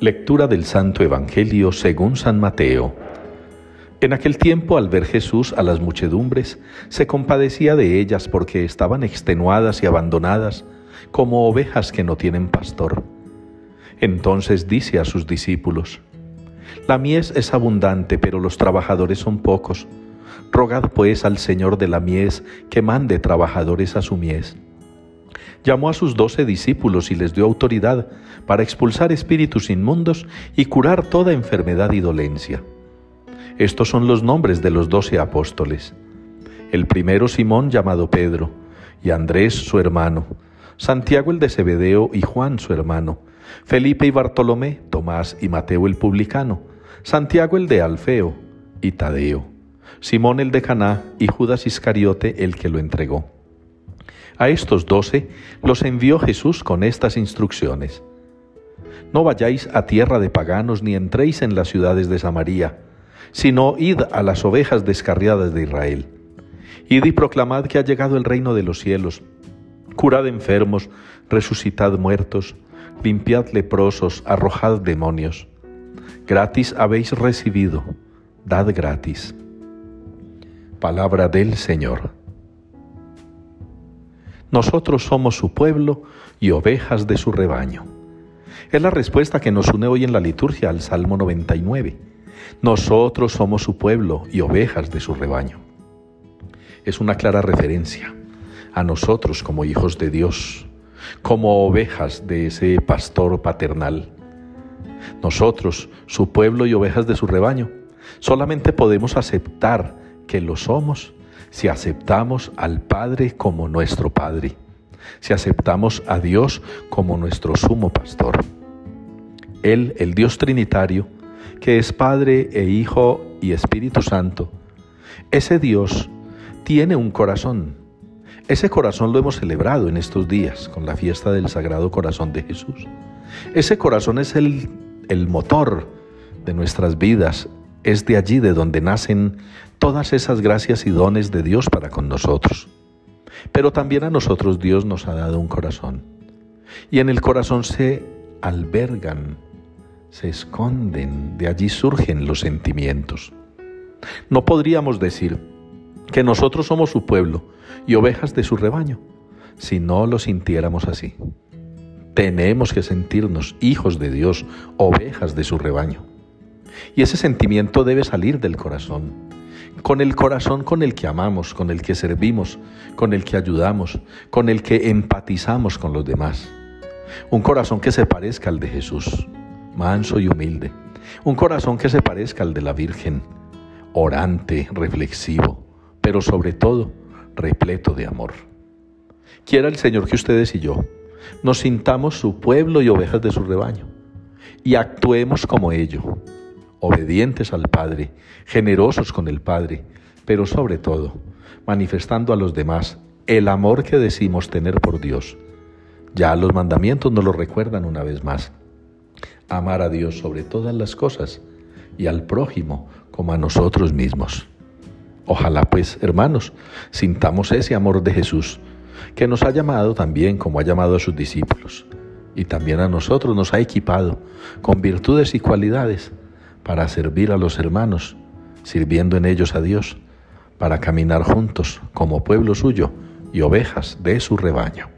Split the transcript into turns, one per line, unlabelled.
Lectura del Santo Evangelio según San Mateo. En aquel tiempo, al ver Jesús a las muchedumbres, se compadecía de ellas porque estaban extenuadas y abandonadas, como ovejas que no tienen pastor. Entonces dice a sus discípulos, La mies es abundante, pero los trabajadores son pocos. Rogad pues al Señor de la mies que mande trabajadores a su mies llamó a sus doce discípulos y les dio autoridad para expulsar espíritus inmundos y curar toda enfermedad y dolencia. Estos son los nombres de los doce apóstoles. El primero Simón llamado Pedro, y Andrés su hermano, Santiago el de Zebedeo y Juan su hermano, Felipe y Bartolomé, Tomás y Mateo el publicano, Santiago el de Alfeo y Tadeo, Simón el de Caná y Judas Iscariote el que lo entregó. A estos doce los envió Jesús con estas instrucciones. No vayáis a tierra de paganos ni entréis en las ciudades de Samaria, sino id a las ovejas descarriadas de Israel. Id y proclamad que ha llegado el reino de los cielos. Curad enfermos, resucitad muertos, limpiad leprosos, arrojad demonios. Gratis habéis recibido, dad gratis. Palabra del Señor. Nosotros somos su pueblo y ovejas de su rebaño. Es la respuesta que nos une hoy en la liturgia al Salmo 99. Nosotros somos su pueblo y ovejas de su rebaño. Es una clara referencia a nosotros como hijos de Dios, como ovejas de ese pastor paternal. Nosotros, su pueblo y ovejas de su rebaño, solamente podemos aceptar que lo somos si aceptamos al Padre como nuestro Padre, si aceptamos a Dios como nuestro sumo pastor. Él, el Dios Trinitario, que es Padre e Hijo y Espíritu Santo, ese Dios tiene un corazón. Ese corazón lo hemos celebrado en estos días con la fiesta del Sagrado Corazón de Jesús. Ese corazón es el, el motor de nuestras vidas, es de allí de donde nacen todas esas gracias y dones de Dios para con nosotros. Pero también a nosotros Dios nos ha dado un corazón. Y en el corazón se albergan, se esconden, de allí surgen los sentimientos. No podríamos decir que nosotros somos su pueblo y ovejas de su rebaño si no lo sintiéramos así. Tenemos que sentirnos hijos de Dios, ovejas de su rebaño. Y ese sentimiento debe salir del corazón, con el corazón con el que amamos, con el que servimos, con el que ayudamos, con el que empatizamos con los demás. Un corazón que se parezca al de Jesús, manso y humilde. Un corazón que se parezca al de la Virgen, orante, reflexivo, pero sobre todo repleto de amor. Quiera el Señor que ustedes y yo nos sintamos su pueblo y ovejas de su rebaño y actuemos como ello obedientes al Padre, generosos con el Padre, pero sobre todo manifestando a los demás el amor que decimos tener por Dios. Ya los mandamientos nos lo recuerdan una vez más. Amar a Dios sobre todas las cosas y al prójimo como a nosotros mismos. Ojalá pues, hermanos, sintamos ese amor de Jesús, que nos ha llamado también como ha llamado a sus discípulos, y también a nosotros nos ha equipado con virtudes y cualidades para servir a los hermanos, sirviendo en ellos a Dios, para caminar juntos como pueblo suyo y ovejas de su rebaño.